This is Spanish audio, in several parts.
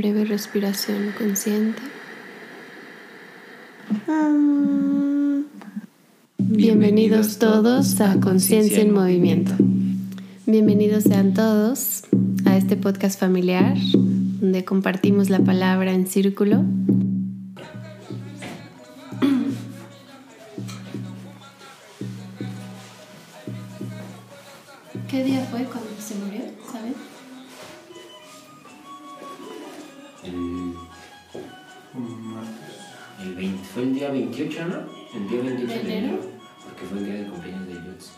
breve respiración consciente. Bienvenidos todos a Conciencia en Movimiento. Bienvenidos sean todos a este podcast familiar donde compartimos la palabra en círculo. ¿Qué día fue cuando día 28, ¿no? El día 28 ¿De de enero? Porque fue el día del cumpleaños de Yutz.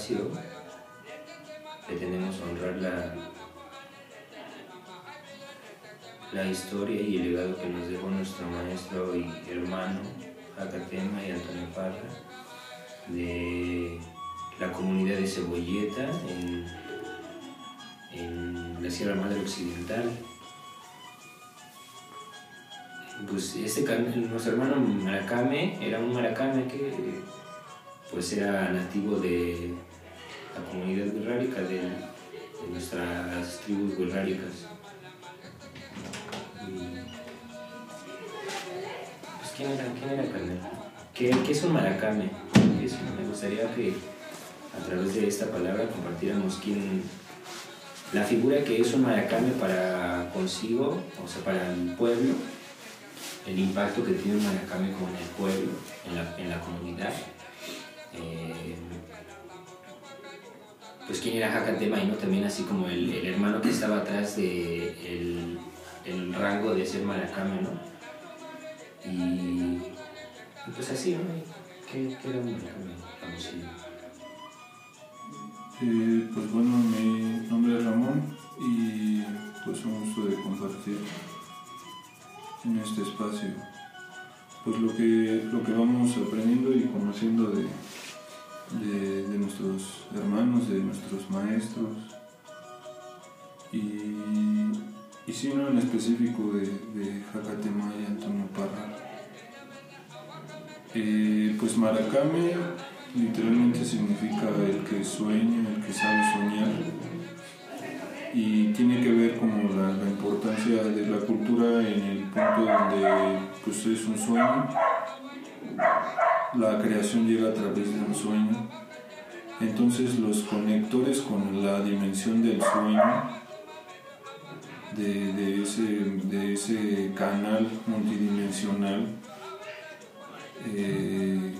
Espacio pretendemos honrar la, la historia y el legado que nos dejó nuestro maestro y hermano Jacatema y Antonio Parra de la comunidad de Cebolleta en, en la Sierra Madre Occidental. Pues este nuestro hermano Maracame era un maracame que pues era nativo de la comunidad guerrárica de, de nuestras tribus guerráricas. Pues, ¿quién era, quién era carnal? ¿Qué, qué es un maracame? ¿Qué es? Me gustaría que a través de esta palabra compartiéramos quién, la figura que es un maracame para consigo, o sea, para el pueblo, el impacto que tiene un maracame con el pueblo, en la, en la comunidad. Eh, pues quién era Jacatema y no también así como el, el hermano que estaba atrás de el, el rango de ser maracame, ¿no? Y, pues así, ¿no? ¿Qué, qué era maracame famosillo? Eh, pues bueno, mi nombre es Ramón y pues un gusto de compartir en este espacio pues lo que, lo que vamos aprendiendo y conociendo de, de, de nuestros hermanos, de nuestros maestros y, y sí, ¿no? en específico de, de Jacatema y Antonio Parra. Eh, pues Maracame literalmente significa el que sueña, el que sabe soñar y tiene que ver como la, la importancia de la cultura en el punto donde pues es un sueño, la creación llega a través de un sueño, entonces los conectores con la dimensión del sueño, de, ese, de ese canal multidimensional, eh,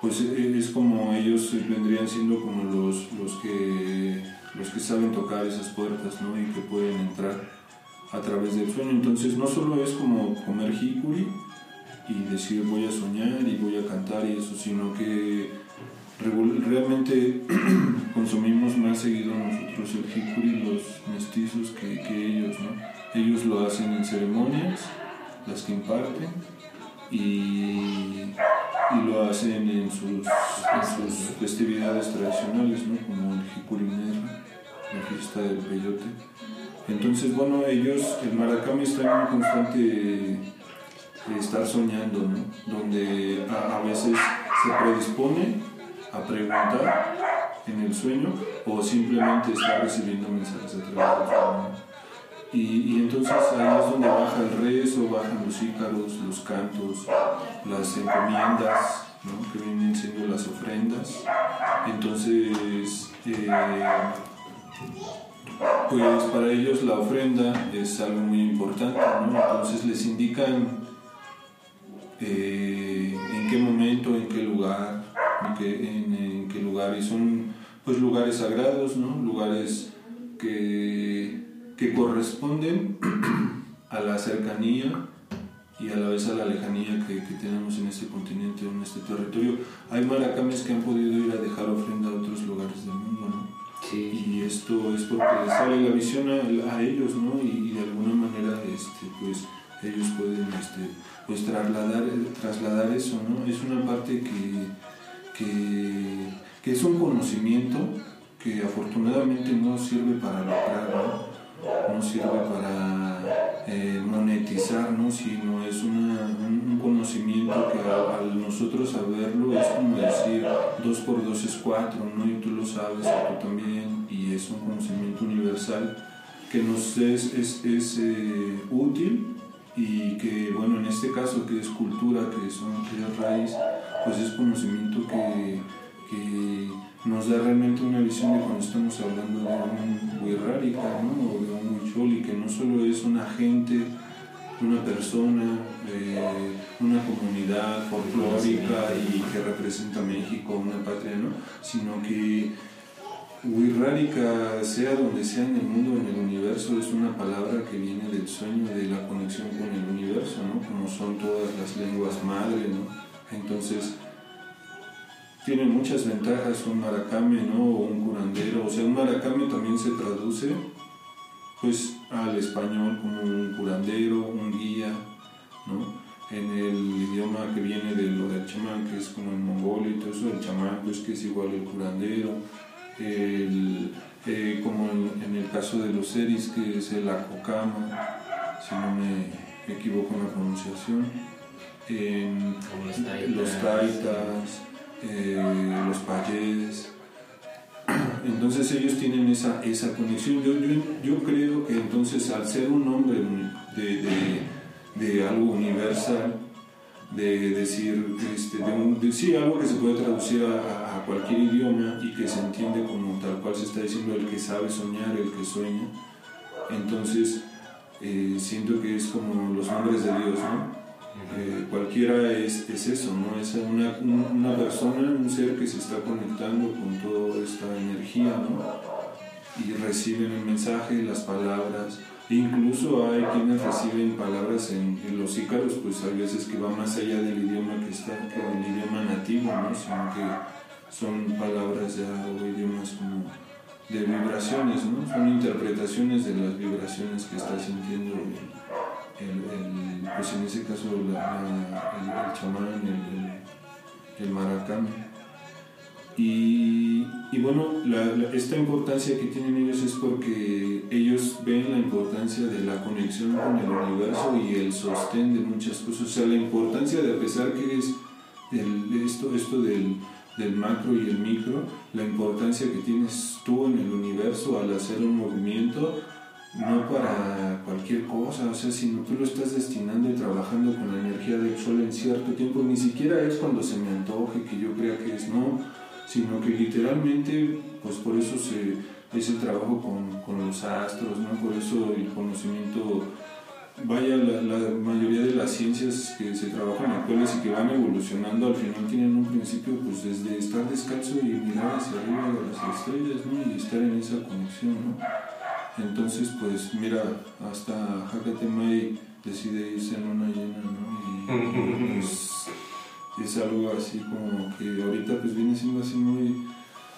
pues e- es como ellos vendrían siendo como los, los, que, los que saben tocar esas puertas ¿no? y que pueden entrar a través del sueño. Entonces no solo es como comer jicuri y decir voy a soñar y voy a cantar y eso, sino que realmente consumimos más seguido nosotros el jicuri, los mestizos, que, que ellos. ¿no? Ellos lo hacen en ceremonias, las que imparten, y, y lo hacen en sus, en sus festividades tradicionales, ¿no? como el Jicurineja, la fiesta del peyote. Entonces, bueno, ellos, el maracame está en un constante eh, estar soñando, ¿no? donde a, a veces se predispone a preguntar en el sueño o simplemente está recibiendo mensajes a través del sueño. Y, y entonces ahí es donde baja el rezo, bajan los ícaros, los cantos, las encomiendas, ¿no? que vienen siendo las ofrendas. Entonces, eh, pues para ellos la ofrenda es algo muy importante, ¿no? entonces les indican eh, en qué momento, en qué lugar, en qué, en- en qué lugar, y son pues lugares sagrados, ¿no? lugares que, que corresponden a la cercanía y a la vez a la lejanía que, que tenemos en este continente, en este territorio. Hay maracames que han podido ir a dejar ofrenda a otros lugares del mundo, ¿no? Y esto es porque sale la visión a, ellos, ¿no? Y, de alguna manera, este, pues, ellos pueden este, pues, trasladar, trasladar eso, ¿no? Es una parte que, que, que es un conocimiento que afortunadamente no sirve para lograr, ¿no? no sirve para eh, monetizar, ¿no? sino es una, un, conocimiento que al nosotros saberlo es como decir 2 por 2 es 4, ¿no? y tú lo sabes, tú también, y es un conocimiento universal que nos es, es, es eh, útil y que, bueno, en este caso que es cultura, que, son, que es raíz, pues es conocimiento que, que nos da realmente una visión de cuando estamos hablando de un Wirrárica ¿no? o de un Huicholi, que no solo es una gente, una persona, eh, una comunidad folclórica y que representa México, una patria, ¿no? sino que Wirrárica, sea donde sea en el mundo, en el universo, es una palabra que viene del sueño de la conexión con el universo, ¿no? como son todas las lenguas madre. ¿no? Entonces, tiene muchas ventajas un maracame, ¿no? O un curandero. O sea, un maracame también se traduce pues al español como un curandero, un guía, ¿no? En el idioma que viene de lo del chamán, que es como el mongol y todo eso, el chamán pues que es igual el curandero, el, eh, como en, el caso de los seris, que es el acocama, si no me equivoco en la pronunciación, en los taitas eh, los payés. Entonces ellos tienen esa, esa conexión. Yo, yo, creo que entonces al ser un hombre de, de, de algo universal, de decir, este, de, un, sí, algo que se puede traducir a, a, cualquier idioma y que se entiende como tal cual se está diciendo el que sabe soñar, el que sueña. Entonces, eh, siento que es como los nombres de Dios, ¿no? Eh, cualquiera es, es, eso, ¿no? Es una, una, persona, un ser que se está conectando con toda esta energía, ¿no? Y reciben el mensaje, las palabras. Incluso hay quienes reciben palabras en, los ícaros, pues hay veces que va más allá del idioma que está, que del idioma nativo, ¿no? Sino que son palabras ya o idiomas como de vibraciones, ¿no? Son interpretaciones de las vibraciones que está sintiendo el, pues en ese caso el, chamán, el, el maracán. Y, y bueno, esta importancia que tienen ellos es porque ellos ven la importancia de la conexión con el universo y el sostén de muchas cosas. O sea, la importancia de, a pesar que es el, esto, esto del, del macro y el micro, la importancia que tienes tú en el universo al hacer un movimiento no para cualquier cosa, o sea, sino tú lo estás destinando y trabajando con la energía del sol en cierto tiempo, ni siquiera es cuando se me antoje, que yo crea que es, no, sino que literalmente, pues por eso se, es el trabajo con, con los astros, ¿no? Por eso el conocimiento, vaya, la, mayoría de las ciencias que se trabajan actuales y que van evolucionando, al final tienen un principio, pues desde estar descalzo y mirar hacia arriba de las estrellas, ¿no? Y estar en esa conexión, ¿no? Entonces, pues mira, hasta Hakatemai decide irse en una llena, ¿no? Y pues, es algo así como que ahorita pues viene siendo así muy,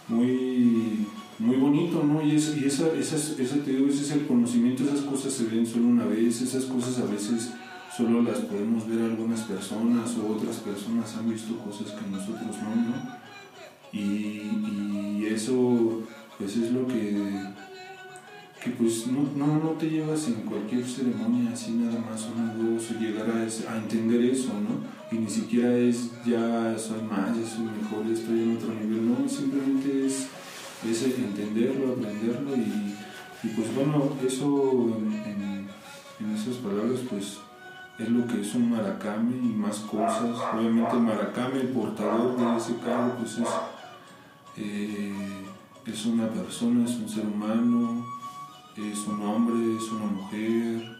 muy, muy bonito, ¿no? Y, es, y esa, esas, esa, te digo, ese es el conocimiento, esas cosas se ven solo una vez, esas cosas a veces solo las podemos ver algunas personas o otras personas han visto cosas que nosotros no, ¿no? Y, y eso pues es lo que que pues no, no, no, te llevas en cualquier ceremonia así nada más una dos llegar a, entender eso, ¿no? Y ni siquiera es ya soy más, ya soy mejor, ya estoy en otro nivel, no, simplemente es, es entenderlo, aprenderlo y, y, pues bueno, eso en, en, esas palabras pues es lo que es un maracame y más cosas. Obviamente maracame, el portador de ese carro, pues es, eh, es una persona, es un ser humano, es un hombre, es una mujer,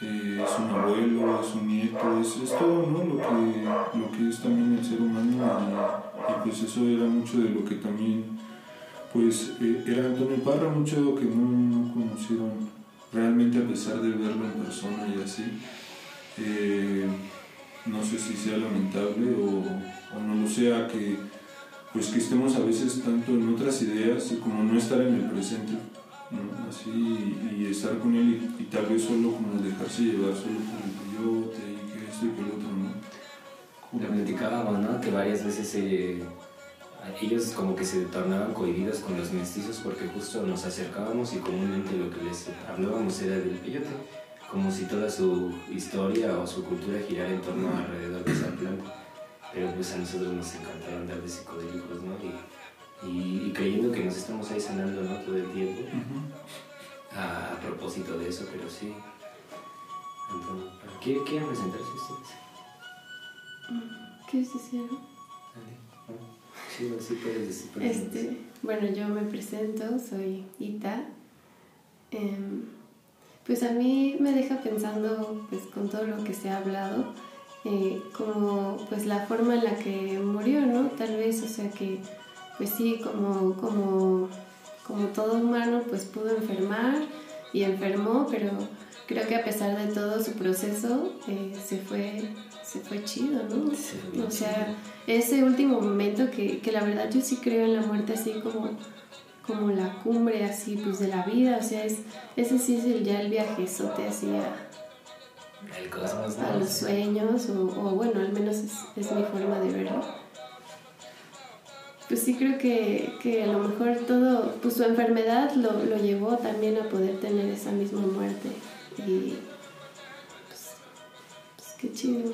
eh, es un abuelo, es un nieto, es, todo ¿no? lo, que, lo que es también el ser humano y, pues eso era mucho de lo que también pues eh, era Antonio Parra, mucho que no, conocieron realmente a pesar de verlo en persona y así. Eh, no sé si sea lamentable o, o no lo sea que pues que estemos a veces tanto en otras ideas como no estar en el presente, ¿no? Así, y, estar con él y, tal vez solo como dejarse llevar solo por el coyote y que esto y que el otro, ¿no? Lo platicábamos, ¿no? Que varias veces eh, ellos como que se tornaban cohibidos con los mestizos porque justo nos acercábamos y comúnmente lo que les hablábamos era del peyote, como si toda su historia o su cultura girara en torno alrededor de esa planta. Pero pues a nosotros nos encantaba andar de psicodélicos, ¿no? Y, y, creyendo que nos estamos ahí sanando, ¿no? Todo el tiempo. a, propósito de eso, pero sí. Entonces, ¿Quieren presentarse ustedes? ¿Qué es decir? Sí, sí puedes decir. Este, bueno, yo me presento, soy Ita. Em, pues a mí me deja pensando, pues con todo lo que se ha hablado, eh, como pues la forma en la que murió, ¿no? Tal vez, o sea que, pues sí, como, como, como todo humano, pues pudo enfermar y enfermó, pero creo que a pesar de todo su proceso eh, se fue se fue chido, ¿no? o sea, ese último momento que, que, la verdad yo sí creo en la muerte así como, como la cumbre así pues de la vida, o sea, es, ese sí es el, ya el viajezote así a, a los sueños, o, o, bueno, al menos es, es, mi forma de verlo. Pues sí creo que, que, a lo mejor todo, pues su enfermedad lo, lo llevó también a poder tener esa misma muerte. Y pues, pues qué chido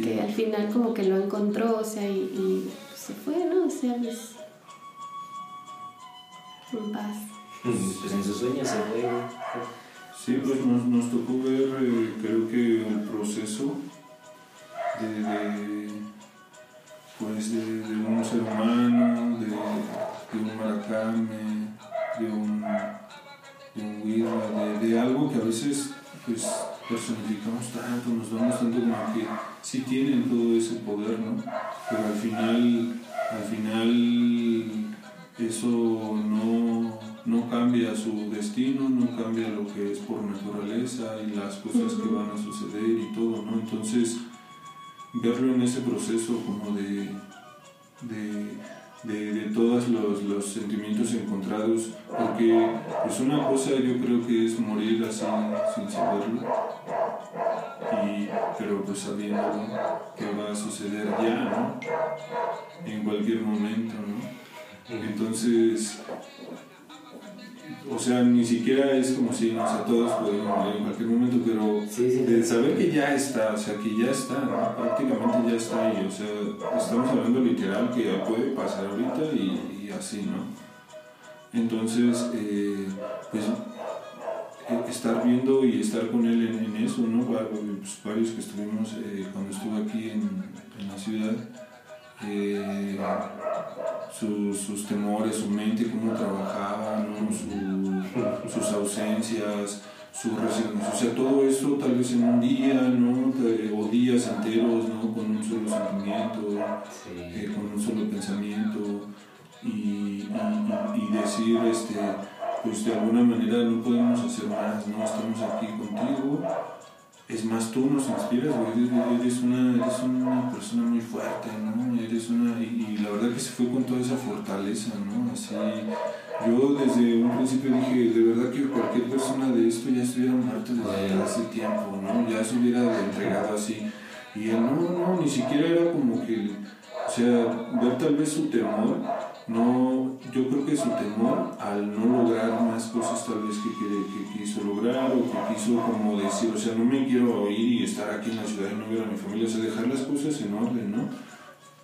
que al final como que lo encontró, o sea, y, se fue, ¿no? O sea, pues en paz. Pues en sus sueños se fue. Sí, pues nos, nos tocó ver, eh, creo que el proceso de, de pues de, de, un ser humano, de, de un maracame, de un, de un guirra, de, de algo que a veces pues personificamos tanto, nos damos tanto como que sí tienen todo ese poder, ¿no? Pero al final, al final eso no, no cambia su destino, no cambia lo que es por naturaleza y las cosas que van a suceder y todo, ¿no? Entonces, verlo en ese proceso como de, de, de, todos los, los, sentimientos encontrados, porque es una cosa yo creo que es morir así sin saberlo, y, pero pues sabiendo que va a suceder ya, ¿no? En cualquier momento, ¿no? Entonces, o sea, ni siquiera es como si, no sé, todos podemos morir en cualquier momento, pero de saber que ya está, o sea, que ya está, ¿no? prácticamente ya está ahí, o sea, estamos hablando literal que ya puede pasar ahorita y, y así, ¿no? Entonces, eh, pues estar viendo y estar con él en, eso, ¿no? Pues, varios que estuvimos eh, cuando estuve aquí en, en la ciudad, eh, sus temores, su mente, cómo trabajaba, ¿no? sus ausencias, su resignación, o sea, todo eso tal vez en un día, ¿no? o días enteros, ¿no? con un solo sentimiento, eh, con un solo pensamiento, y, y, y decir, este, pues de alguna manera no podemos hacer más, no estamos aquí contigo. Es más, tú nos inspiras, eres, una, eres una persona muy fuerte, ¿no? Eres una, y, la verdad que se fue con toda esa fortaleza, ¿no? Así, yo desde un principio dije, de verdad que cualquier persona de esto ya estuviera muerto desde hace tiempo, ¿no? Ya se hubiera entregado así. Y él, no, no, ni siquiera era como que, o sea, ver tal vez su temor, no, yo creo que su temor al no lograr más cosas tal vez que, que, quiso lograr o que quiso como decir, o sea, no me quiero ir y estar aquí en la ciudad y no ver a mi familia, o sea, dejar las cosas en orden, ¿no?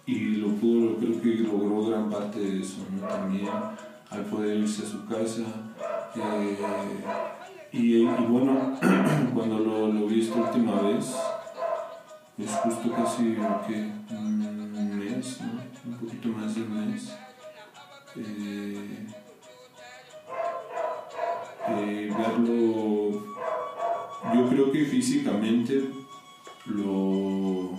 Y lo pudo, creo que logró gran parte de eso, ¿no? También al poder irse a su casa. Eh, y, bueno, cuando lo, lo, vi esta última vez, es justo casi que un mes, ¿no? Un poquito más de un mes eh, eh, verlo, yo creo que físicamente lo,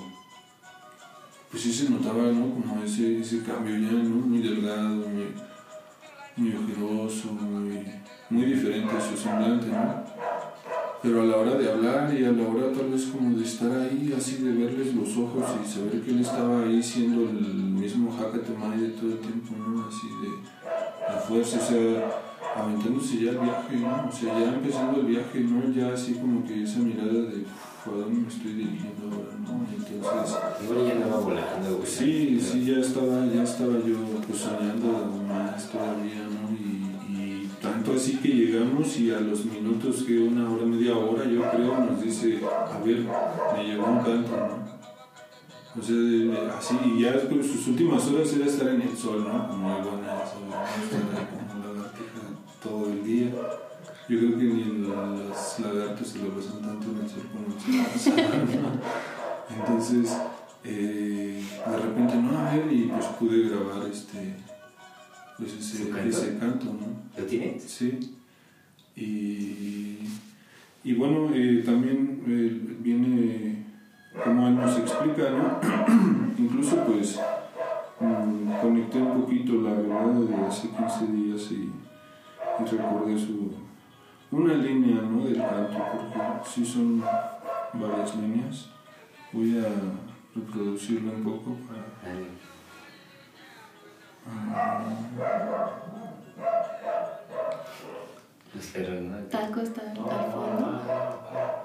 pues sí se notaba, ¿no? Como ese, ese cambio ya, ¿no? Muy delgado, muy, muy ojeroso, muy, muy diferente a su semblante, ¿no? pero a la hora de hablar y a la hora tal vez como de estar ahí, así de verles los ojos y saber que él estaba ahí siendo el mismo Hakatemai de todo el tiempo, ¿no? Así de la fuerza, o sea, aventándose ya el viaje, ¿no? O sea, ya empezando el viaje, ¿no? Ya así como que esa mirada de, ¿a dónde me estoy dirigiendo ahora, no? Entonces... Igual ya andaba volando, güey. Sí, sí, ya estaba, ya estaba yo pues soñando más todavía, ¿no? Y, y tanto así que llegamos y a los minutos que una hora, media hora, yo creo, nos dice, a ver, me llegó un canto, ¿no? O sea, de- así, y ya sus últimas horas era estar en el sol, ¿no? Como lagartija todo el día. Yo creo que ni los lagartos se lo pasan tanto en el sol como. Entonces, eh, de repente, no, a ver, y pues pude grabar este, pues ese, ¿Su canto? ese canto, ¿no? ¿Lo tienes? Sí. Y, y bueno, eh, también eh, viene, como él nos explica, ¿no? Incluso pues mm, conecté un poquito la verdad de hace 15 días y, y recordé su, una línea ¿no? del canto, porque sí son varias líneas. Voy a reproducirla un poco para... Dale. Los perros, ¿no? Taco está al fondo.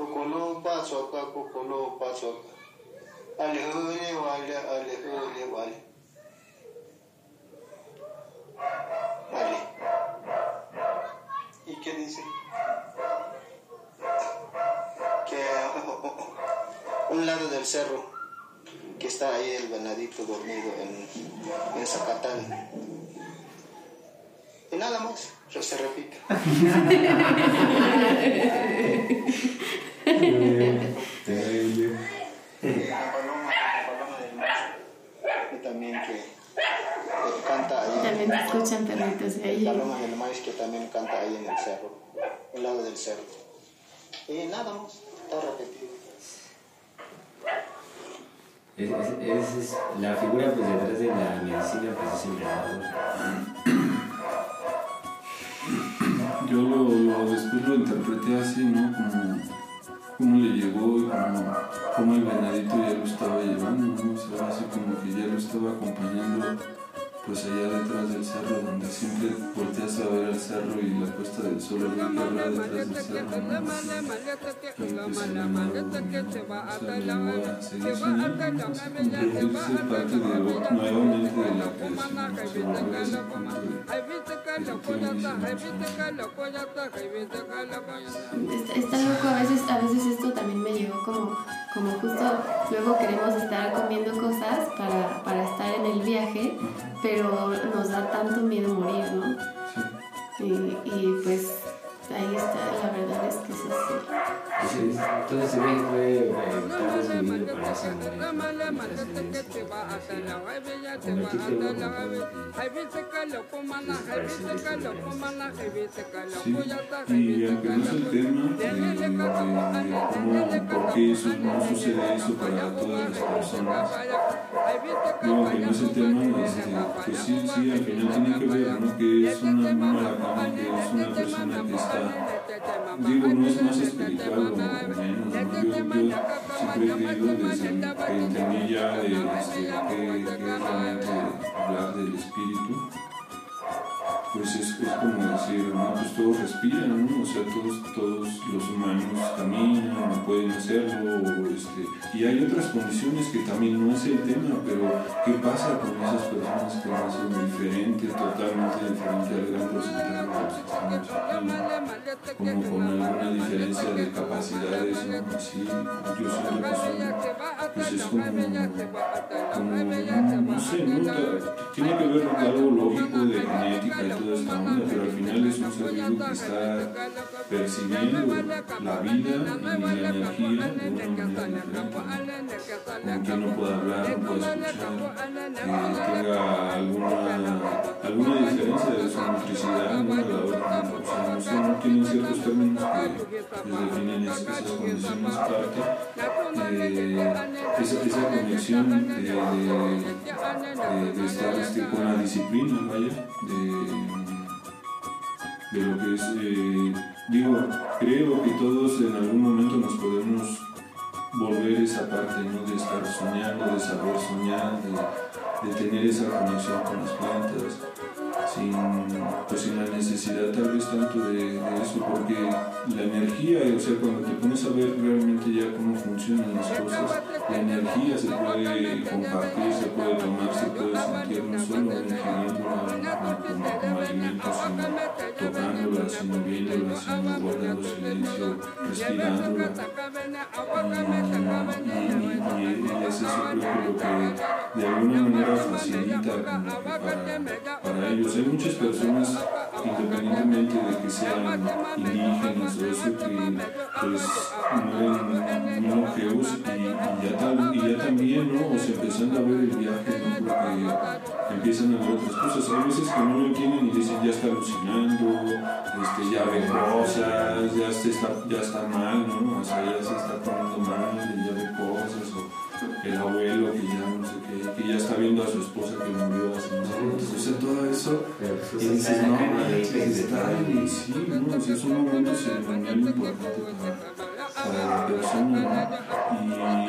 kukulu pachoka. Kukulu pachoka, kukulu pachoka. Alihuli wale, alihuli wale. Ali. ¿Y qué dice? Que un lado del cerro, que está ahí el venadito dormido en, en Zacatán. Y nada más, se repite. La paloma, la paloma del mar. Y también que, que canta ahí. También escuchan perritos de La ahí. paloma del maíz que también canta ahí en el cerro, al lado del cerro. Y nada más, está repetido. Es, es, es, es- la figura pues detrás de la medicina pues es el emperador. Yo lo, lo- después lo interpreté así, ¿no? Como, como le llegó y como el venadito ya lo estaba llevando, ¿no? O sea, así como que ya lo estaba acompañando, pues allá detrás del cerro, donde siempre volteas a ver al cerro y la puesta del sol, el que habla detrás del cerro, pues está loco, a veces, a veces esto también me llegó como, como justo luego queremos estar comiendo cosas para, para estar en el viaje, pero nos da tanto miedo morir, ¿no? Sí. Y, y pues ahí está, la verdad es que es así. Ese- Todo ese viaje fue eh, ¿no? Sí, es el tema cómo, por qué eso, no sucede eso para todas las personas, no, aunque no es el tema, este, pues sí, sí, al final tiene que ver, ¿no? Que es una que es una persona que está, digo, no es más espiritual siempre creído desde que entendí ya de que, que realmente hablar del espíritu, pues es, es como decir, ¿no? Pues todos respiran, ¿no? O sea, todos, todos los humanos caminan, pueden hacerlo, este, y hay otras condiciones que también no es el tema, pero ¿qué pasa con esas personas que nacen diferente, totalmente diferente al gran porcentaje de los que estamos como con alguna diferencia de capacidades, ¿no? Así, yo siento que son, pues es como, como no sé, nunca, tiene que ver con algo lógico de genética y toda esta onda, pero al final es un ser vivo que está percibiendo la vida y la energía de una manera diferente. Como que no puede hablar, no puede escuchar, que tenga alguna, alguna diferencia de su motricidad, ¿no? A la hora, o sea, no no ciertos términos que definen esas condiciones parte eh, esa, esa, conexión de, de, de, estar este, con la disciplina, vaya, de, lo que es, eh, digo, creo que todos en algún momento nos podemos volver esa parte, ¿no? De estar soñando, de saber soñar, de, tener esa conexión con las plantas sin, pues sin la necesidad tal vez tanto de, eso, porque la energía, o sea, cuando te pones a ver realmente ya cómo funcionan las cosas, la energía se puede compartir, se puede tomar, se puede sentir no solo ingiriéndola como, alimento, sino tocándola, sino viéndola, sino guardando silencio, respirándola. Y, y, es eso creo que lo que de alguna manera facilita para, ellos hay muchas personas, independientemente de que sean indígenas o eso, que pues mueren monjeos y, y, ya y ya también, ¿no? O sea, empezando a ver el viaje, ¿no? Porque empiezan a ver otras cosas. Hay veces que no lo entienden y dicen, ya está alucinando, este, ya ve cosas, ya, está, ya está mal, ¿no? O sea, ya se está poniendo mal, el abuelo que ya no sé qué, que ya está viendo a su esposa que murió hace unos años. O sea, todo eso y dices, no, está sí, no, es un momento ceremonial importante para, para la persona,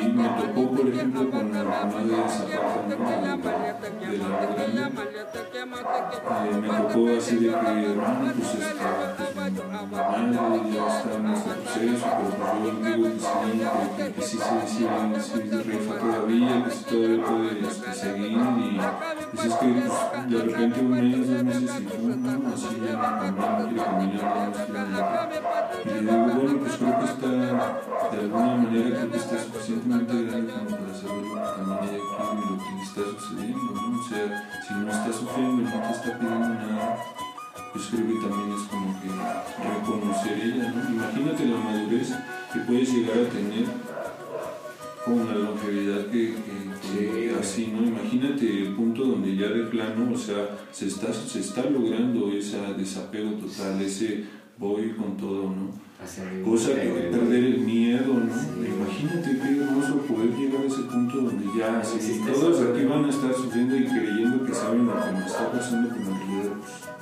Y me tocó, por ejemplo, con la mamá de Zapata, de, de, la grande, eh, me tocó así de que, hermano, pues está, pues mi madre ya está en este proceso, pero pues yo digo que sí, que, que, sí, sí, sí, sí, rifa todavía, que sí todavía puede este, seguir, y dices que pues, de repente un mes, dos meses, y no, así ya no quiere caminar, no quiere Y le digo, bueno, pues creo que está, de alguna manera, creo que está suficientemente grande como para saber lo que también ella quiere y lo que le está sucediendo, ¿no? O sea, si no está sufriendo y no te está pidiendo nada, pues creo que también es como que reconocer ella, ¿no? Imagínate la madurez que puedes llegar a tener con la longevidad que, que, así, ¿no? Imagínate el punto donde ya de plano, o sea, se está, se está logrando ese desapego total, ese voy con todo, ¿no? Cosa que perder el miedo, ¿no? Imagínate qué hermoso poder llegar a ese punto donde ya, si todos aquí van a estar sufriendo y creyendo que saben lo que me está pasando con la vida,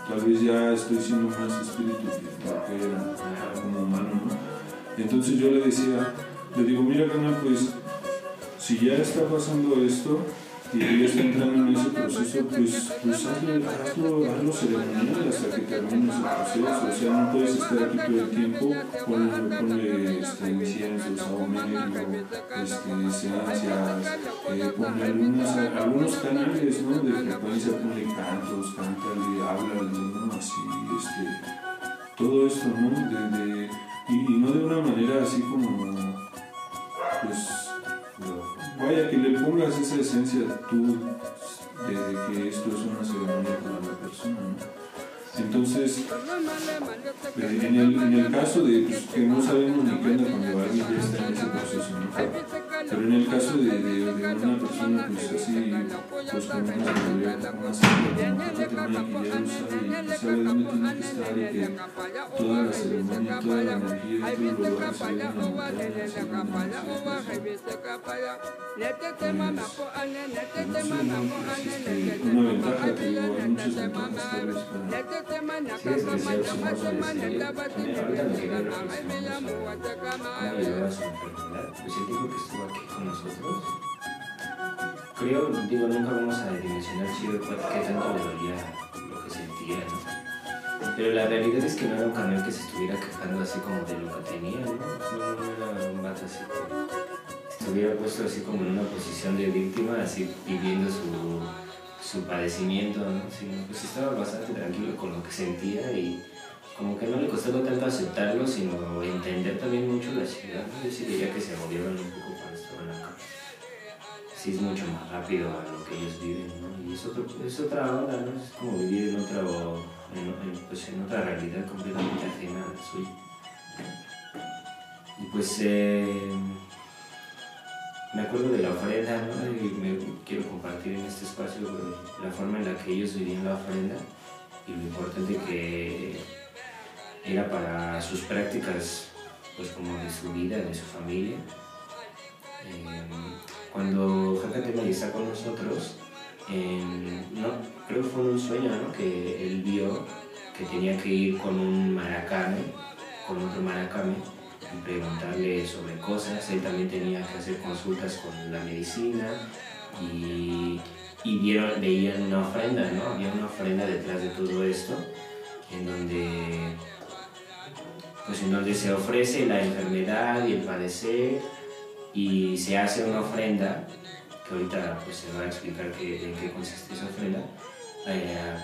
tal vez ya estoy siendo más espíritu que lo que era como humano, ¿no? Entonces yo le decía, le digo, mira, canal, pues si ya está pasando esto y ella está entrando en ese proceso, pues, pues hazlo, hazlo, hazlo ceremonial hasta que termine ese proceso. O sea, no puedes estar aquí todo el tiempo, ponle, ponle este, inciensos, aumento, este, esencias, eh, ponle algunos, algunos canales ¿no? de frecuencia, ponle cantos, cántale, háblale, ¿no? así, este, todo esto, ¿no? De, de, y no de una manera así como, pues, Vaya, que le pongas esa esencia tú de que esto es una ceremonia para la persona, ¿no? Entonces, eh, en el, en el caso de pues, que no sabemos ni qué onda alguien ya está en ese proceso, ¿no? Pero en el caso de, de, de una persona pues así, pues con una con una ya sabe y sabe dónde tiene que estar y que toda la ceremonia, toda la energía todo lo va a recibir en la pues, una para Estuvo aquí con nosotros, creo, digo, nunca vamos a dimensionar chido qué tanto le dolía lo que sentía, ¿no? Pero la realidad es que no era un canal que se estuviera quejando así como de lo que tenía, ¿no? No era un vato así que estuviera puesto así como en una posición de víctima, así viviendo su su padecimiento, ¿no? sino pues estaba bastante tranquilo con lo que sentía y como que no le costaba tanto aceptarlo, sino entender también mucho la ciudad. Yo sí diría que se movieron un poco cuando estaba en la sí es mucho más rápido a lo que ellos viven, ¿no? Y es, otro, es otra onda, ¿no? Es como vivir en, otro, en, en, pues en otra realidad completamente ajena a la suya. Y pues eh, me acuerdo de la ofrenda. Y me quiero compartir en este espacio la forma en la que ellos vivían la ofrenda y lo importante que era para sus prácticas, pues como de su vida, de su familia. Eh, cuando Jacatema está con nosotros, no, creo que fue un sueño ¿no? que él vio que tenía que ir con un maracame, con otro maracame, preguntarle sobre cosas. Él también tenía que hacer consultas con la medicina y, y vieron, veían una ofrenda, ¿no? Había una ofrenda detrás de todo esto, en donde, pues en donde se ofrece la enfermedad y el padecer y se hace una ofrenda, que ahorita pues se va a explicar qué, en qué consiste esa ofrenda, eh,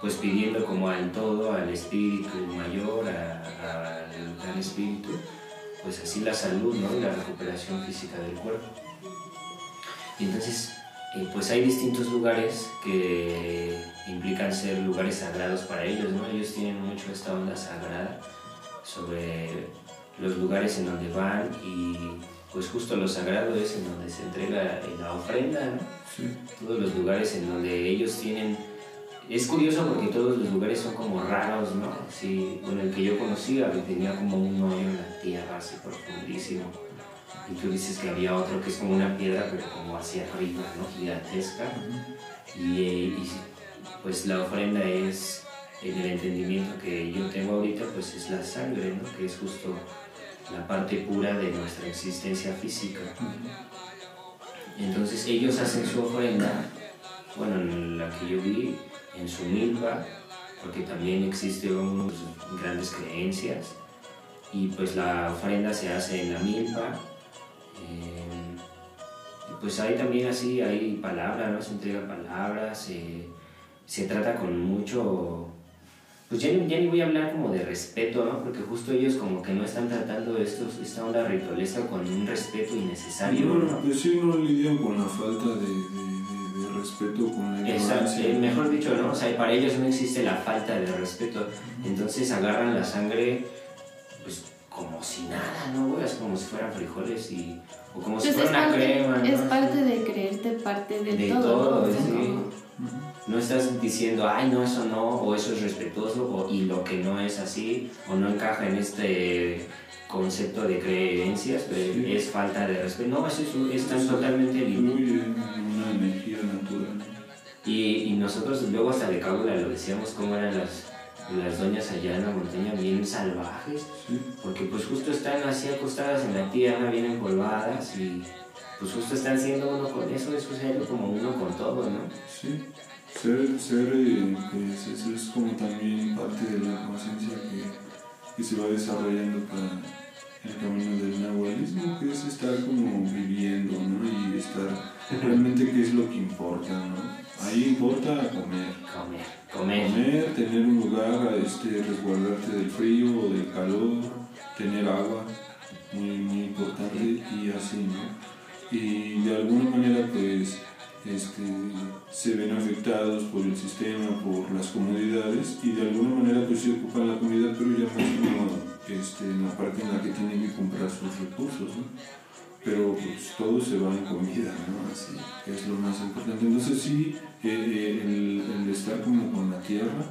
pues pidiendo como al todo, al espíritu mayor, al gran espíritu, pues así la salud, ¿no? Y la recuperación física del cuerpo. Y entonces, eh, pues hay distintos lugares que implican ser lugares sagrados para ellos, ¿no? Ellos tienen mucho esta onda sagrada sobre los lugares en donde van y pues justo lo sagrado es en donde se entrega la ofrenda, ¿no? Sí. Todos los lugares en donde ellos tienen... Es curioso porque todos los lugares son como raros, ¿no? Sí, bueno, el que yo conocía tenía como un hoyo en la tierra así profundísimo. Y tú dices que había otro que es como una piedra, pero como hacia arriba, ¿no? Gigantesca. y, y pues la ofrenda es, en el entendimiento que yo tengo ahorita, pues es la sangre, ¿no? Que es justo la parte pura de nuestra existencia física. Entonces ellos hacen su ofrenda, bueno, en la que yo vi, en su milpa, porque también existen grandes creencias, y pues la ofrenda se hace en la milpa. Eh, pues hay también así, hay palabras, ¿no? se entregan palabras, se trata con mucho pues ya, ni voy a hablar como de respeto, ¿no? Porque justo ellos como que no están tratando esto, esta onda ritualesca con un respeto innecesario. No, sí, no lidian con la falta de, de, respeto, con la Exacto, eh, mejor dicho, ¿no? O sea, para ellos no existe la falta de respeto. Entonces agarran la sangre, pues como si nada, ¿no? Es como si fueran frijoles y... O como si pues fuera una crema. Es parte de creerte parte de, todo. todo sí. No estás diciendo, ay, no, eso no, o eso es respetuoso, o, y lo que no es así, o no encaja en este concepto de creencias, pero es falta de respeto. No, eso es, están totalmente libres. una energía. Y, y, nosotros luego hasta de cábula lo decíamos cómo eran las, las doñas allá en la montaña bien salvajes, porque pues justo están así acostadas en la tierra, bien empolvadas y pues justo están siendo uno con eso, eso es como uno con todo, ¿no? Sí. Ser, ser eh, pues eso es como también parte de la conciencia que, que, se va desarrollando para el camino del nahualismo, que es estar como viviendo, ¿no? Y estar realmente qué es lo que importa, ¿no? Ahí importa comer. Comer. Comer. Comer, tener un lugar, este, resguardarte del frío o del calor, tener agua, muy, muy importante, y así, ¿no? Y de alguna manera, pues este, se ven afectados por el sistema, por las comodidades y de alguna manera pues se ocupan la comida, pero ya más como este, en la parte en la que tienen que comprar sus recursos. ¿no? Pero pues todo se va en comida, ¿no? Así es lo más importante. Entonces sí, el, estar como con la tierra,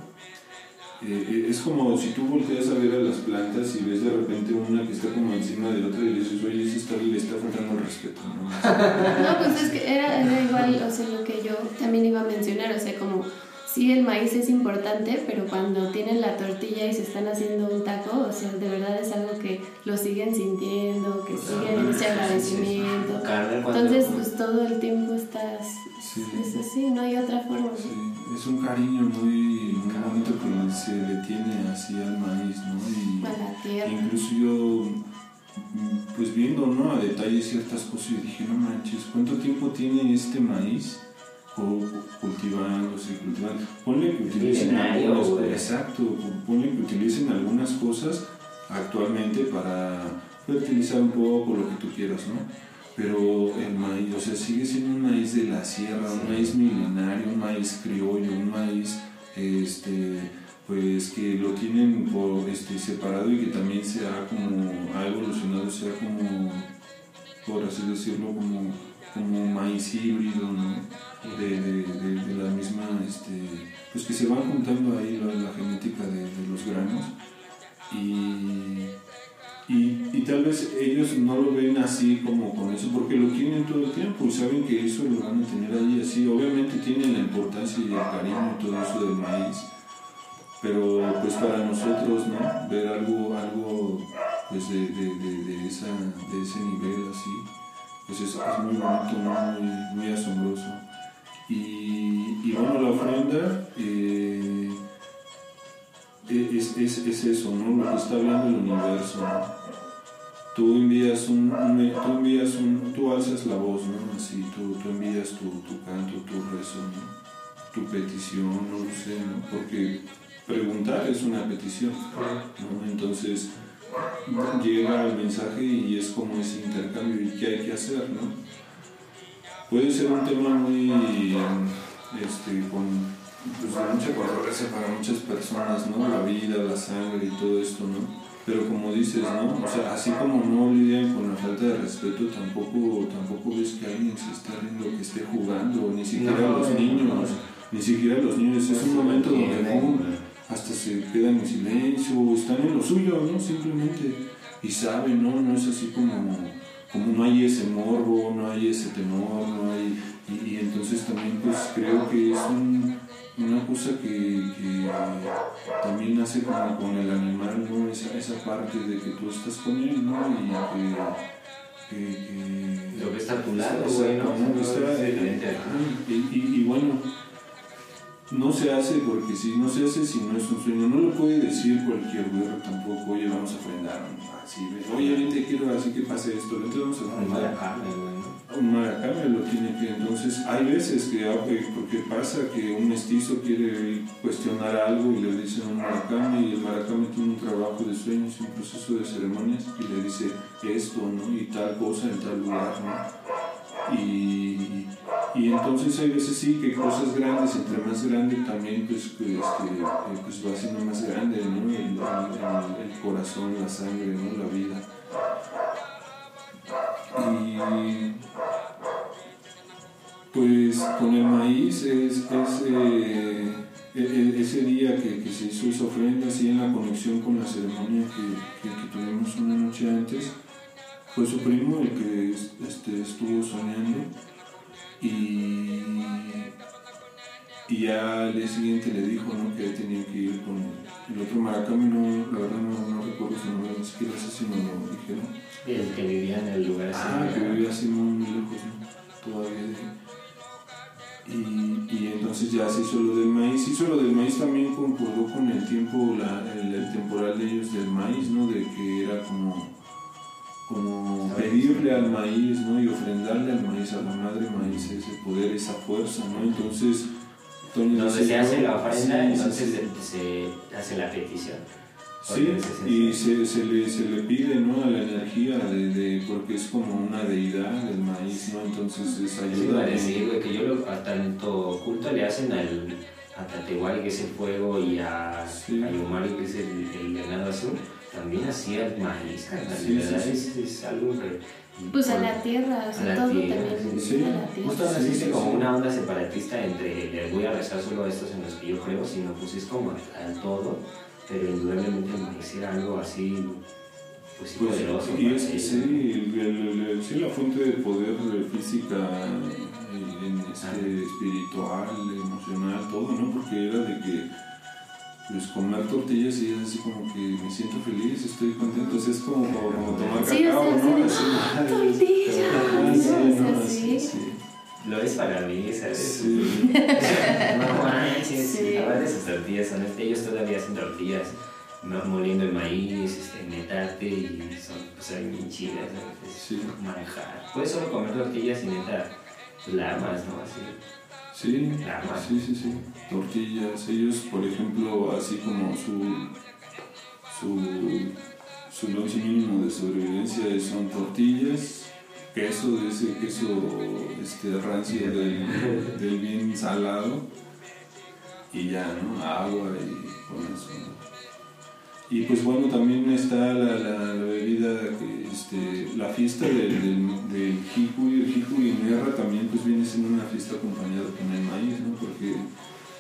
eh, es como si tú volteas a ver a las plantas y ves de repente una que está como encima de otra y le dices, oye, ese está, le está faltando el respeto, ¿no? no, pues es que era, era igual, o sea, lo que yo también iba a mencionar, o sea, como sí el maíz es importante, pero cuando tienen la tortilla y se están haciendo un taco, o sea, de verdad es algo que lo siguen sintiendo, que siguen en ese agradecimiento. Entonces, pues todo el tiempo estás... Es así, no hay otra forma. Sí, es un cariño muy, muy bonito que se le tiene así al maíz, ¿no? Y, a la tierra. Incluso yo, pues viendo, ¿no? A detalle ciertas cosas, y dije, no manches, ¿cuánto tiempo tiene este maíz? Cultivándose, cultivando. Ponle que utilicen algunas, exacto, ponle que utilicen algunas cosas actualmente para fertilizar un poco lo que tú quieras, ¿no? pero el maíz, o sea, sigue siendo un maíz de la sierra, un maíz milenario, un maíz criollo, un maíz este pues que lo tienen por este separado y que también se ha como ha evolucionado, sea como por así decirlo como, como maíz híbrido, ¿no? De, de, de, la misma este, pues que se van juntando ahí la, genética de, los granos y y, y, tal vez ellos no lo ven así como con eso, porque lo tienen todo el tiempo y saben que eso lo van a tener ahí así. Obviamente tienen la importancia y el cariño y todo eso del maíz, pero pues para nosotros, ¿no? Ver algo, algo pues de, de, esa, ese nivel así, pues es, es muy bonito, muy, muy asombroso. Y, y, bueno, la ofrenda... Eh, es, es, es, eso, ¿no? Lo que está hablando el universo. Tú envías un, tú envías un, tú alzas la voz, ¿no? Así, tú, tú envías tu, tu, canto, tu rezo, tu petición, no sé, ¿no? Porque preguntar es una petición, ¿no? Entonces llega el mensaje y es como ese intercambio y qué hay que hacer, ¿no? Puede ser un tema muy, este, con pues, de mucha controversia para muchas personas, ¿no? La vida, la sangre y todo esto, ¿no? Pero como dices, ¿no? O sea, así como no lidian con la falta de respeto, tampoco, tampoco ves que alguien se está viendo que esté jugando, ni siquiera los niños, ni siquiera los niños. Es un momento donde hasta se quedan en silencio, están en lo suyo, ¿no? Simplemente. Y saben, ¿no? No es así como, como no hay ese morbo, no hay ese temor, no hay... Y, y entonces también pues creo que es un una cosa que, que también hace como con el animal, ¿no? Esa, esa parte de que tú estás con él, ¿no? Y que, que, Lo que está a tu lado, bueno, ¿no? Está, y, y, y, bueno, no se hace porque si no se hace si no es un sueño. No lo puede decir cualquier güero tampoco, oye, vamos a ofrendar. Así, oye, ahorita quiero así que pase esto, entonces vamos a ofrendar un maracame lo tiene que entonces hay veces que ah, porque pasa que un mestizo quiere cuestionar algo y le dicen un maracame y el maracame tiene un trabajo de sueños un proceso de ceremonias y le dice esto ¿no? y tal cosa en tal lugar ¿no? Y, y entonces hay veces sí que cosas grandes entre más grande también pues, pues, este, eh, pues va siendo más grande ¿no? el, corazón la sangre ¿no? la vida y pues con el maíz es, es eh, e, e, ese día que, que, se hizo esa ofrenda, así en la conexión con la ceremonia que, que, tuvimos una noche antes, fue su primo el que este, estuvo soñando y, y ya al día siguiente le dijo ¿no? que tenía que ir con el otro maracame, no, la verdad no, no recuerdo su nombre, ni siquiera sé si me lo dijeron. El que vivía en el lugar así. Ah, que vivía así muy, lejos, ¿no? todavía de y, y, entonces ya se hizo lo del maíz. Hizo lo del maíz también concordó con el tiempo, la, el, temporal de ellos del maíz, ¿no? De que era como, como pedirle al maíz, ¿no? Y ofrendarle al maíz, a la madre maíz, ese poder, esa fuerza, ¿no? Entonces, Donde se hace la ofrenda, entonces se hace la petición. Sí, y se, se, le, se le pide ¿no? a la energía, de, de, porque es como una deidad del maíz, ¿no? Entonces es ayuda. Decir, güey, que yo lo, a tanto culto le hacen al, a Tatehual, que es el fuego, y a, sí. que es el, el venado azul, también hacía el maíz, sí, sí, es, algo Pues a la tierra, o sea, todo tierra, también. Sí. A la tierra. Justo no existe como una onda separatista entre les voy a rezar solo a estos en los que yo creo, sino pues es como al todo pero indudablemente me algo así pues, pues poderoso. Y es, sí, el, el, sí, la fuente de poder física, eh, en este, espiritual, emocional, todo, ¿no? Porque era de que pues comer tortillas y es así como que me siento feliz, estoy contento, es como, como, tomar sí, cacao, ¿no? Así, tortillas, sí, sí, lo es para mí, ¿sabes? Sí. no manches, sí. de sus tortillas, son, ellos todavía hacen tortillas moliendo el maíz, este, metarte y son, pues, bien chidas, Sí. Manejar. Puedes solo comer tortillas y neta lamas, ¿no? Así. Sí, sí, sí, sí. Tortillas. Ellos, por ejemplo, así como su, su, su mínimo de sobrevivencia son tortillas, queso, de ese queso este, rancio del, del bien salado y ya, ¿no? Agua y con eso. ¿no? Y pues bueno, también está la, la, bebida, este, la fiesta del, del, del jicuri, el jicuri también pues viene siendo una fiesta acompañada con el maíz, ¿no? Porque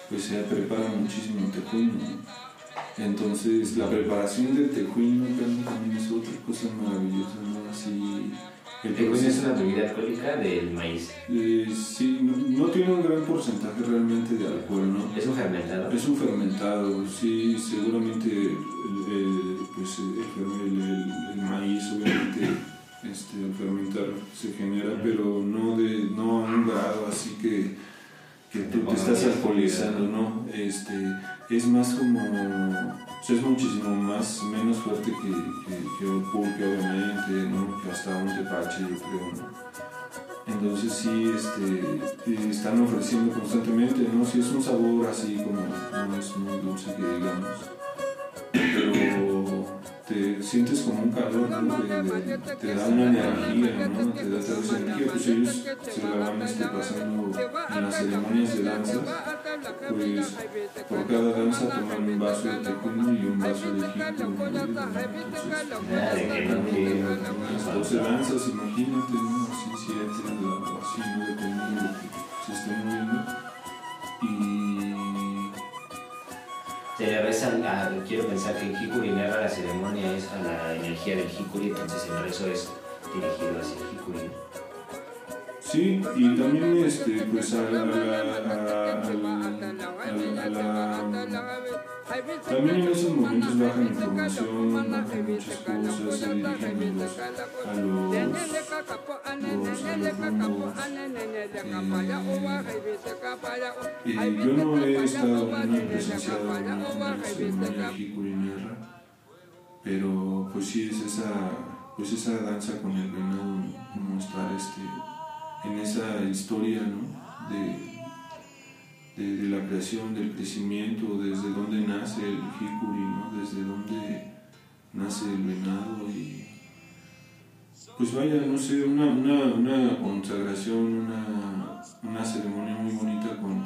pues se prepara muchísimo tejuino, ¿no? Entonces la preparación del tejuino también es otra cosa maravillosa, ¿no? Así el tejuino es una bebida alcohólica del maíz. Eh, sí, no, no, tiene un gran porcentaje realmente de alcohol, ¿no? ¿Es un fermentado? Es un fermentado, sí, seguramente el, el pues el, el, maíz obviamente este, al fermentar se genera, pero no, de, no a un grado así que, que tú te estás alcoholizando, ¿no? Este, es más como o sea, es muchísimo más, menos fuerte que, que, que obviamente, ¿no? Hasta un tepache, yo creo. Entonces sí, este, están ofreciendo constantemente, ¿no? Sí es un sabor así como, no es muy dulce que digamos, pero te sientes como un calor, ¿no? De, de, te da una energía, ¿no? Te da esa energía, pues ellos se la van este, pasando en las ceremonias de danzas, pues por cada danza toman un vaso de tecuino y un vaso de jico, entonces unas 12 danzas, imagínate, ¿no? Así, siete, o así, ¿no? Dependiendo de lo que se esté moviendo. Y quiero pensar que en Hikuri narra la ceremonia es a la energía del Hikuri, entonces el rezo es dirigido hacia el Hikuri. Sí, y también este, pues a la, a la, también en esos momentos bajan información, bajan muchas cosas, se dirigen a los, a los rumbos. Eh, yo no he estado una presenciado en jicurinera, pero pues sí es esa, pues esa danza con el venado, mostrar este en esa historia ¿no? de, de, la creación, del crecimiento, desde dónde nace el jicuri, ¿no? desde dónde nace el venado y pues vaya, no sé, una, una, una consagración, una, una, ceremonia muy bonita con,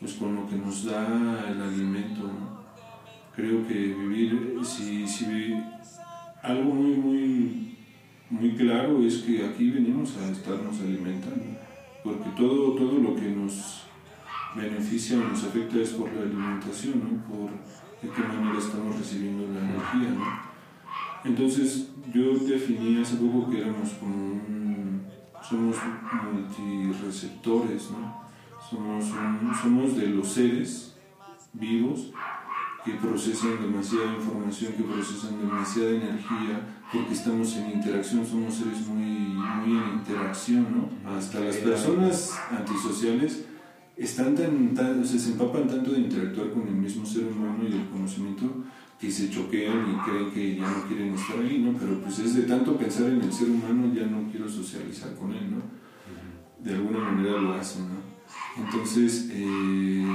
pues con lo que nos da el alimento. ¿no? Creo que vivir, si, si algo muy, muy muy claro es que aquí venimos a estarnos alimentando, porque todo, todo lo que nos beneficia o nos afecta es por la alimentación, ¿no? por de qué manera estamos recibiendo la energía. ¿no? Entonces yo definí hace poco que éramos como un, somos multireceptores, ¿no? somos, un, somos de los seres vivos que procesan demasiada información, que procesan demasiada energía, porque estamos en interacción, somos seres muy, muy en interacción, ¿no? Hasta las personas antisociales están tan, tan, o sea, se empapan tanto de interactuar con el mismo ser humano y el conocimiento que se choquean y creen que ya no quieren estar ahí, ¿no? Pero pues es de tanto pensar en el ser humano, ya no quiero socializar con él, ¿no? De alguna manera lo hacen, ¿no? Entonces, eh,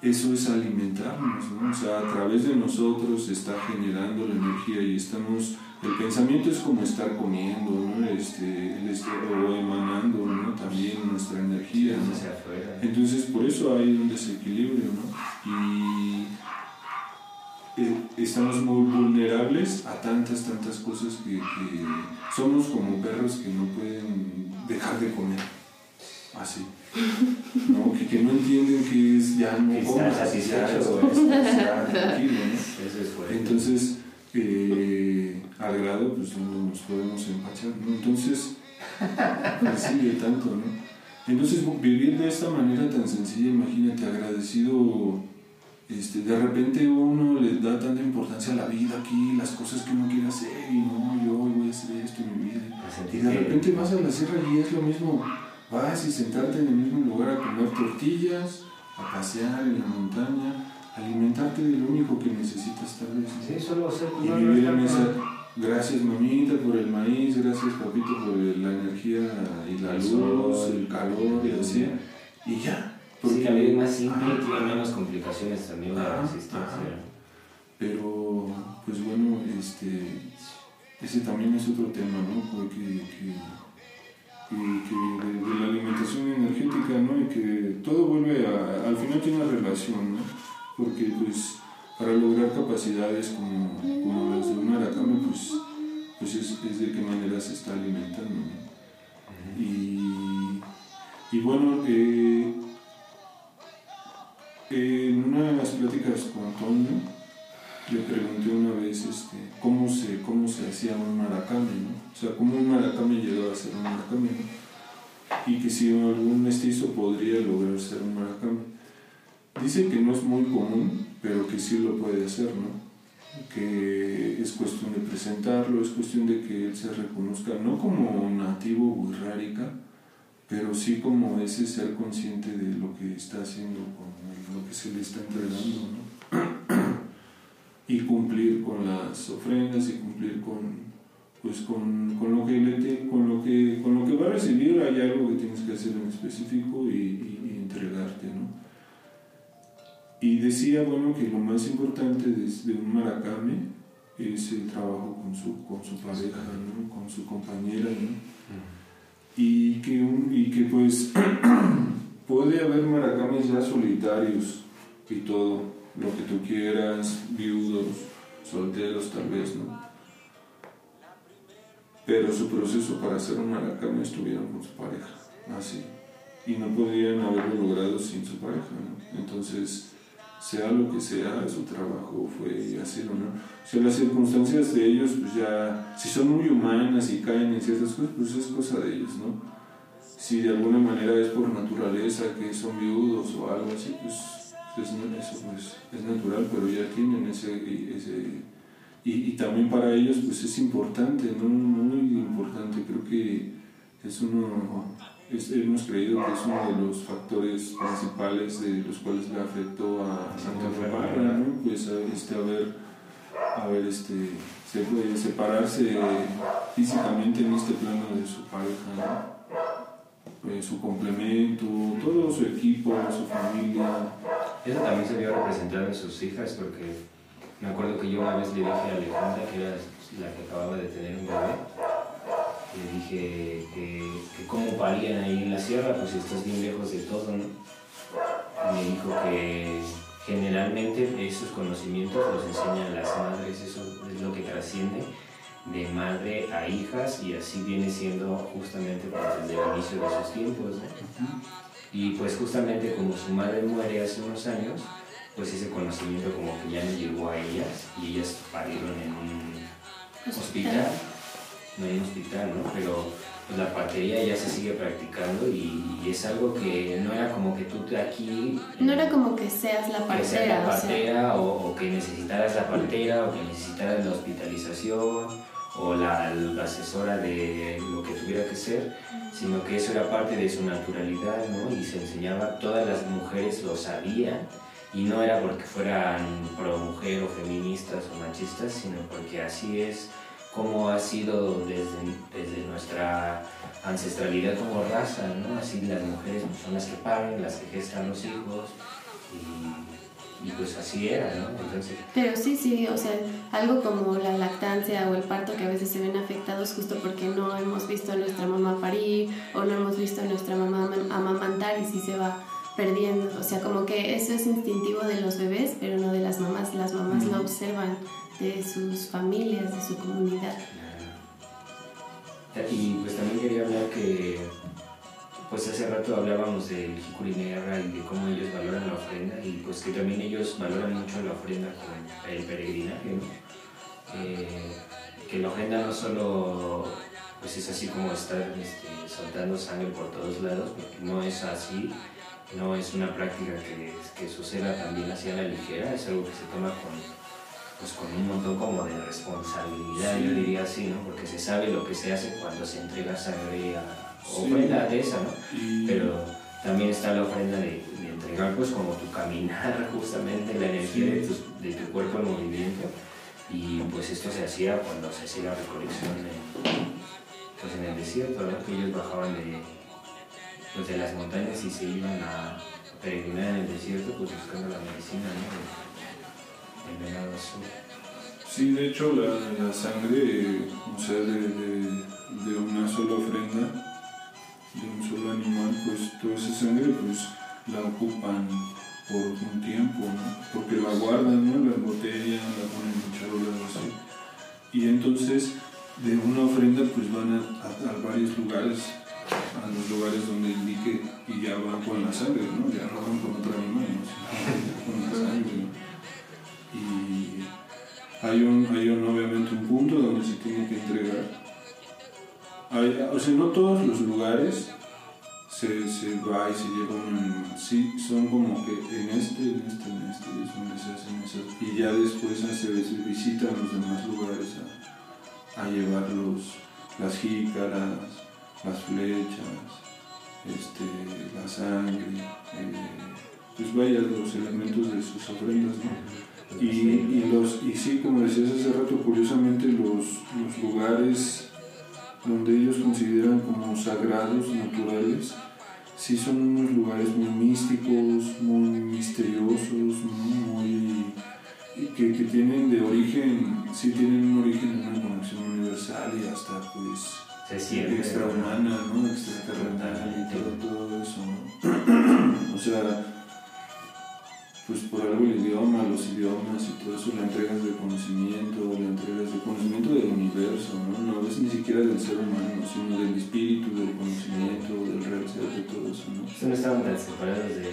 eso es alimentarnos, ¿no? O sea, a través de nosotros se está generando la energía y estamos, el pensamiento es como estar comiendo, ¿no? Este, o emanando, ¿no? También nuestra energía, ¿no? Entonces, por eso hay un desequilibrio, ¿no? Y estamos muy vulnerables a tantas, tantas cosas que, que somos como perros que no pueden dejar de comer, así. ¿no? Que, que, no entienden que es ya no comas, satisfecho ya, tranquilo, ¿no? Entonces, eh, al grado, pues no nos podemos empachar, ¿no? Entonces, pues sigue tanto, ¿no? Entonces, vivir de esta manera tan sencilla, imagínate, agradecido, este, de repente uno le da tanta importancia a la vida aquí, las cosas que uno quiere hacer, y no, yo voy a hacer esto en mi vida. Y de repente vas a la sierra y es lo mismo vas y sentarte en el mismo lugar a comer tortillas, a pasear en la montaña, alimentarte de lo único que necesitas tal vez. Sí, solo hacer y vivir en esa, gracias mamita por el maíz, gracias papito por la energía y la luz, el calor y así, y ya. Porque sí, la vida es más simple y tiene menos complicaciones también la resistencia. Pero, pues bueno, este, ese también es otro tema, ¿no? Porque, que, y que de, la alimentación energética, ¿no? Y que todo vuelve a, al final tiene una relación, ¿no? Porque pues para lograr capacidades como, como las de un aracame, pues, pues es, es, de qué manera se está alimentando. Y, y bueno, eh, en unas pláticas con Antonio, le pregunté una vez este, cómo, se, cómo se hacía un maracame, ¿no? o sea, cómo un maracame llegaba a ser un maracame, y que si algún mestizo podría lograr ser un maracame. Dice que no es muy común, pero que sí lo puede hacer, ¿no? que es cuestión de presentarlo, es cuestión de que él se reconozca, no como nativo burrárica, pero sí como ese ser consciente de lo que está haciendo con lo que se le está entregando, ¿no? y cumplir con las ofrendas y cumplir con pues con, con lo que le con lo que con lo que va a recibir hay algo que tienes que hacer en específico y, y, entregarte ¿no? Y decía bueno que lo más importante de, de, un maracame es el trabajo con su con su pareja ¿no? con su compañera ¿no? y que y que pues puede haber maracames ya solitarios y todo lo que tú quieras, viudos, solteros tal vez, ¿no? Pero su proceso para hacer un maracame estuvieron con su pareja, así. Y no podían haberlo logrado sin su pareja, ¿no? Entonces, sea lo que sea, su trabajo fue hacerlo, ¿no? O sea, las circunstancias de ellos, pues ya, si son muy humanas y caen en ciertas cosas, pues es cosa de ellos, ¿no? Si de alguna manera es por naturaleza que son viudos o algo así, pues pues, eso pues, es natural, pero ya tienen ese... ese y, también para ellos pues es importante, ¿no? muy importante, creo que es uno, es, hemos creído que es uno de los factores principales de los cuales le afectó a Santa Bárbara, ¿no? pues a, este, a ver, a ver este, se puede separarse físicamente en este plano de su pareja, eh, su complemento, todo su equipo, su familia, eso también se vio representado en sus hijas porque me acuerdo que yo una vez le dije a Alejandra, que era la que acababa de tener un bebé, le dije que, que cómo parían ahí en la sierra, pues si estás bien lejos de todo, ¿no? me dijo que generalmente esos conocimientos los enseñan las madres, eso es lo que trasciende de madre a hijas y así viene siendo justamente desde el inicio de sus tiempos. ¿no? Y pues justamente como su madre muere hace unos años, pues ese conocimiento como que ya no llegó a ellas y ellas parieron en un hospital, no en un hospital, ¿no? Pero pues la partería ya se sigue practicando y, es algo que no era como que tú aquí... No era como que seas la partera. la partera o, o, que necesitaras la partera o que necesitaras la hospitalización o la, asesora de lo que tuviera que ser, sino que eso era parte de su naturalidad, ¿no? Y se enseñaba, todas las mujeres lo sabían, y no era porque fueran pro mujer o feministas o machistas, sino porque así es como ha sido desde, desde nuestra ancestralidad como raza, ¿no? Así las mujeres son las que paren, las que gestan los hijos, y y pues así era, ¿no? Entonces... Pero sí, sí, o sea, algo como la lactancia o el parto que a veces se ven afectados justo porque no hemos visto a nuestra mamá parir o no hemos visto a nuestra mamá amamantar y sí se va perdiendo. O sea, como que eso es instintivo de los bebés, pero no de las mamás. Las mamás lo observan de sus familias, de su comunidad. Y pues también quería hablar que pues hace rato hablábamos del Jicurinegra y de cómo ellos valoran la ofrenda y pues que también ellos valoran mucho la ofrenda con el peregrinaje, ¿no? Eh, que la ofrenda no solo pues es así como estar este, soltando sangre por todos lados, porque no es así, no es una práctica que, que suceda también hacia la ligera, es algo que se toma con, pues con un montón como de responsabilidad, yo diría así, ¿no? porque se sabe lo que se hace cuando se entrega sangre a ofrenda de esa, ¿no? Pero también está la ofrenda de, entregar pues como tu caminar, justamente la energía de, tu, de tu, cuerpo en movimiento. Y pues esto se hacía cuando se hacía la recolección en, pues en el desierto, ¿no? que ellos bajaban de, pues de las montañas y se iban a peregrinar en el desierto pues buscando la medicina, ¿no? El. Sí, de hecho la, la sangre, o sea, de, de, de una sola ofrenda, pues toda esa sangre pues la ocupan por un tiempo, ¿no? Porque la guardan, ¿no? La botella, la ponen en charolas así. Y entonces de una ofrenda pues van a, a, varios lugares, a los lugares donde indique y ya van con la sangre, ¿no? Ya no van con otra animal, ¿no? con la sangre. Y hay un, hay un, obviamente un punto donde se tiene que entregar. O sea, no todos los lugares se, se va y se lleva un animal. Sí, son como que en este, en este, en este es donde se hacen esas. Y ya después se, visitan los demás lugares a, a llevar los, las jícaras, las flechas, este, la sangre, eh, pues vaya los elementos de sus ofrendas, ¿no? Y, y, los, y sí, como decías hace rato, curiosamente los, los lugares donde ellos consideran como sagrados naturales, sí son unos lugares muy místicos, muy misteriosos, muy que, que, tienen de origen, sí tienen un origen de una conexión universal y hasta pues Se extrahumana, ¿no? extraterrenal y todo, todo eso, ¿no? o sea, pues por algo el idioma, los idiomas y todo eso, la entregas de conocimiento, la entregas de conocimiento del universo, ¿no? No es ni siquiera del ser humano, sino del espíritu, del conocimiento, del real ser, de todo eso, ¿no? no estaban tan separados de,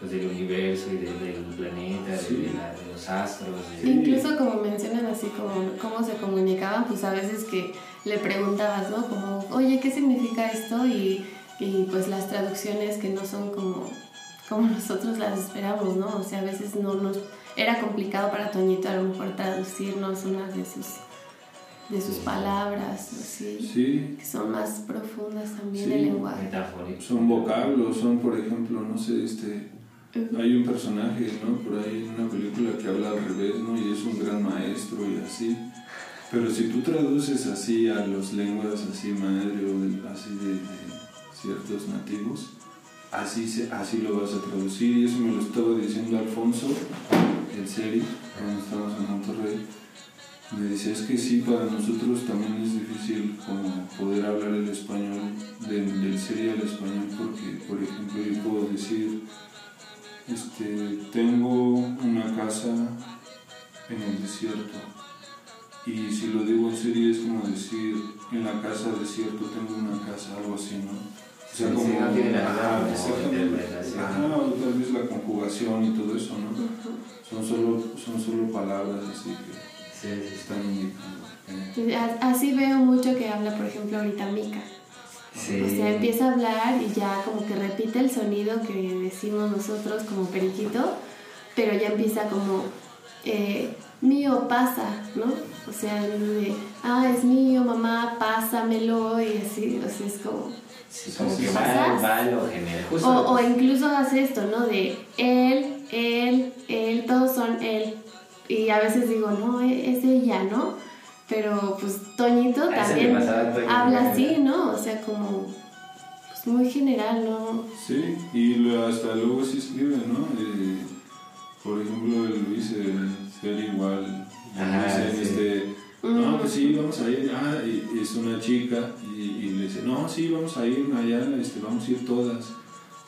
pues, del universo y del planeta, de, los astros. Incluso como mencionan así, como cómo se comunicaban, pues a veces que le preguntabas, ¿no? Como, oye, ¿qué significa esto? Y, y pues las traducciones que no son como como nosotros las esperamos, ¿no? O sea, a veces no nos era complicado para Toñito a lo mejor traducirnos unas de sus de sus palabras, ¿sí? que son más profundas también el lenguaje. Son vocablos, son por ejemplo, no sé, este hay un personaje, ¿no? Por ahí en una película que habla al revés, ¿no? Y es un gran maestro y así. Pero si tú traduces así a los lenguas así madre o así de ciertos nativos, así, se, así lo vas a traducir. Y eso me lo estaba diciendo Alfonso, el serie, cuando estábamos en Monterrey. Me decía, es que sí, para nosotros también es difícil como poder hablar el español, del serie al español, porque, por ejemplo, yo puedo decir, este, tengo una casa en el desierto. Y si lo digo en serie es como decir, en la casa desierto tengo una casa, algo así, ¿no? O sea, como, no tiene la ah, o tal vez la conjugación y todo eso, ¿no? Son solo, son solo palabras así que están indicando. Así veo mucho que habla, por ejemplo, ahorita Mika. O sea, empieza a hablar y ya como que repite el sonido que decimos nosotros como periquito, pero ya empieza como eh, mío pasa, ¿no? O sea, de, ah, es mío, mamá, pásamelo, y así, o sea, es como como que va, o, o, incluso hace esto, ¿no? De él, él, él, todos son él. Y a veces digo, no, e, es ella, ¿no? Pero pues Toñito también habla así, ¿no? O sea, como pues, muy general, ¿no? Sí, y hasta luego sí escribe, ¿no? Eh, por ejemplo, Luis, ser igual. Ajá, este, no, pues sí, vamos a ir. Ah, y, es una chica y, dice, no, sí, vamos a ir allá, este, vamos a ir todas.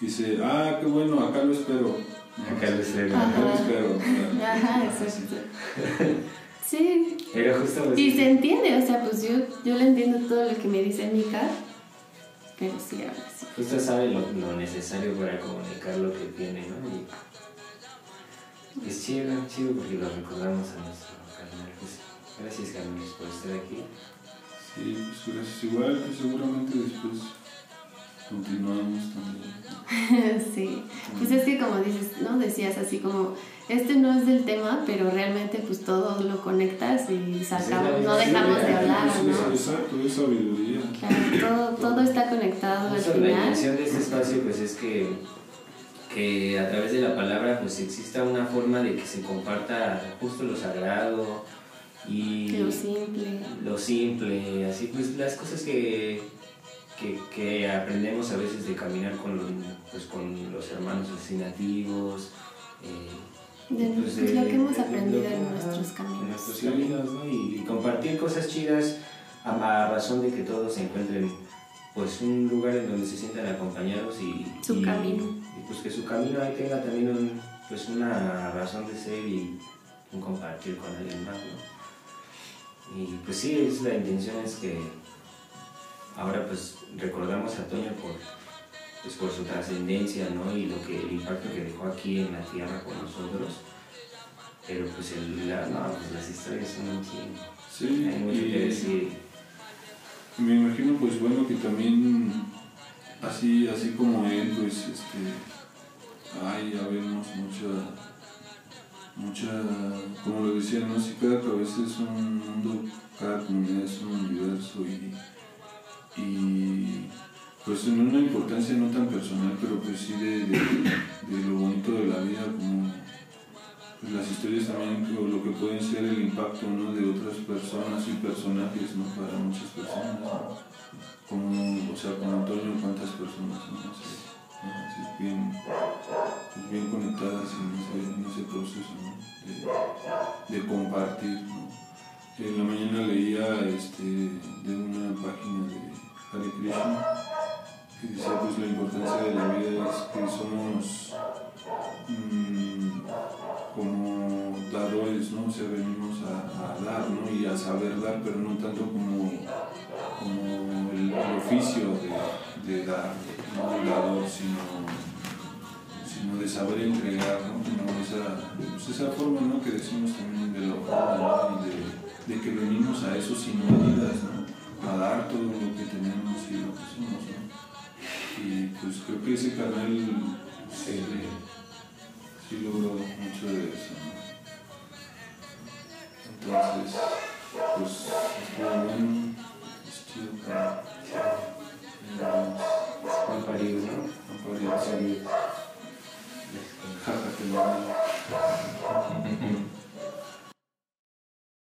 dice, ah, qué bueno, acá lo espero. Acá lo espero. Acá lo espero. Ajá, exacto. Sí. Pero justo y se entiende, o sea, pues yo, yo le entiendo todo lo que me dice Mika, pero sí, ahora sí. Usted sabe lo, lo, necesario para comunicar lo que tiene, ¿no? Y es chido, chido porque lo recordamos a nuestro canal. Pues, Gracias, Carlos, por estar aquí. Sí, pues gracias. Igual, pues seguramente después continuamos también. sí, pues es que como dices, ¿no? Decías así como, este no es del tema, pero realmente pues todo lo conectas y sacamos, no dejamos de hablar, ¿no? Exacto, es sabiduría. Claro, todo, todo está conectado al final. La intención de este espacio pues es que, que a través de la palabra pues exista una forma de que se comparta justo lo sagrado, y lo simple. Lo simple, así pues las cosas que, que, que aprendemos a veces de caminar con, pues, con los hermanos asesinativos. Eh, de, pues, lo que hemos aprendido en nuestros caminos. En nuestros caminos, ¿no? Y, compartir cosas chidas a, razón de que todos se encuentren pues un lugar en donde se sientan acompañados y... Su y- camino. Y pues que su camino ahí tenga también un- pues una razón de ser y un compartir con alguien más, ¿no? Y pues sí, es la intención es que ahora pues recordamos a Toño por, pues, por su trascendencia, ¿no? Y lo que, el impacto que dejó aquí en la tierra con nosotros. Pero pues, el, la- no, pues las historias son un chingo. Sí, Hay mucho que decir. me imagino pues bueno que también así, así como él, pues este hay, ya vemos mucha, mucha, como lo decía, ¿no? Si cada es un mundo, cada comunidad es un universo y, y pues en una importancia no tan personal, pero pues sí de, de, lo bonito de la vida, como pues, las historias también, o lo que pueden ser el impacto ¿no? de otras personas y personajes ¿no? para muchas personas. Como, o sea, como Antonio, cuántas personas, ¿no? Sé, ¿no? Así bien, pues, bien conectadas en ese, en ese proceso ¿no? de, de compartir. ¿no? En la mañana leía este, de una página de Hare Krishna que decía pues la importancia de la vida es que somos mm, como dadores, ¿no? O sea, venimos a, a dar, ¿no? Y a saber dar, pero no tanto como, como el, el oficio de, de dar, no el dador, sino, sino de saber entregar, ¿no? Esa, pues esa forma, ¿no? Que decimos también de la ¿no? Y de, de que venimos a eso sin medidas, ¿no? A dar todo lo que tenemos y lo que somos, ¿no? Y pues creo que ese canal sí, sí logró mucho de eso. ¿no? Entonces, pues estuvo bueno, es ¿Cuál parido, no? No podría salir.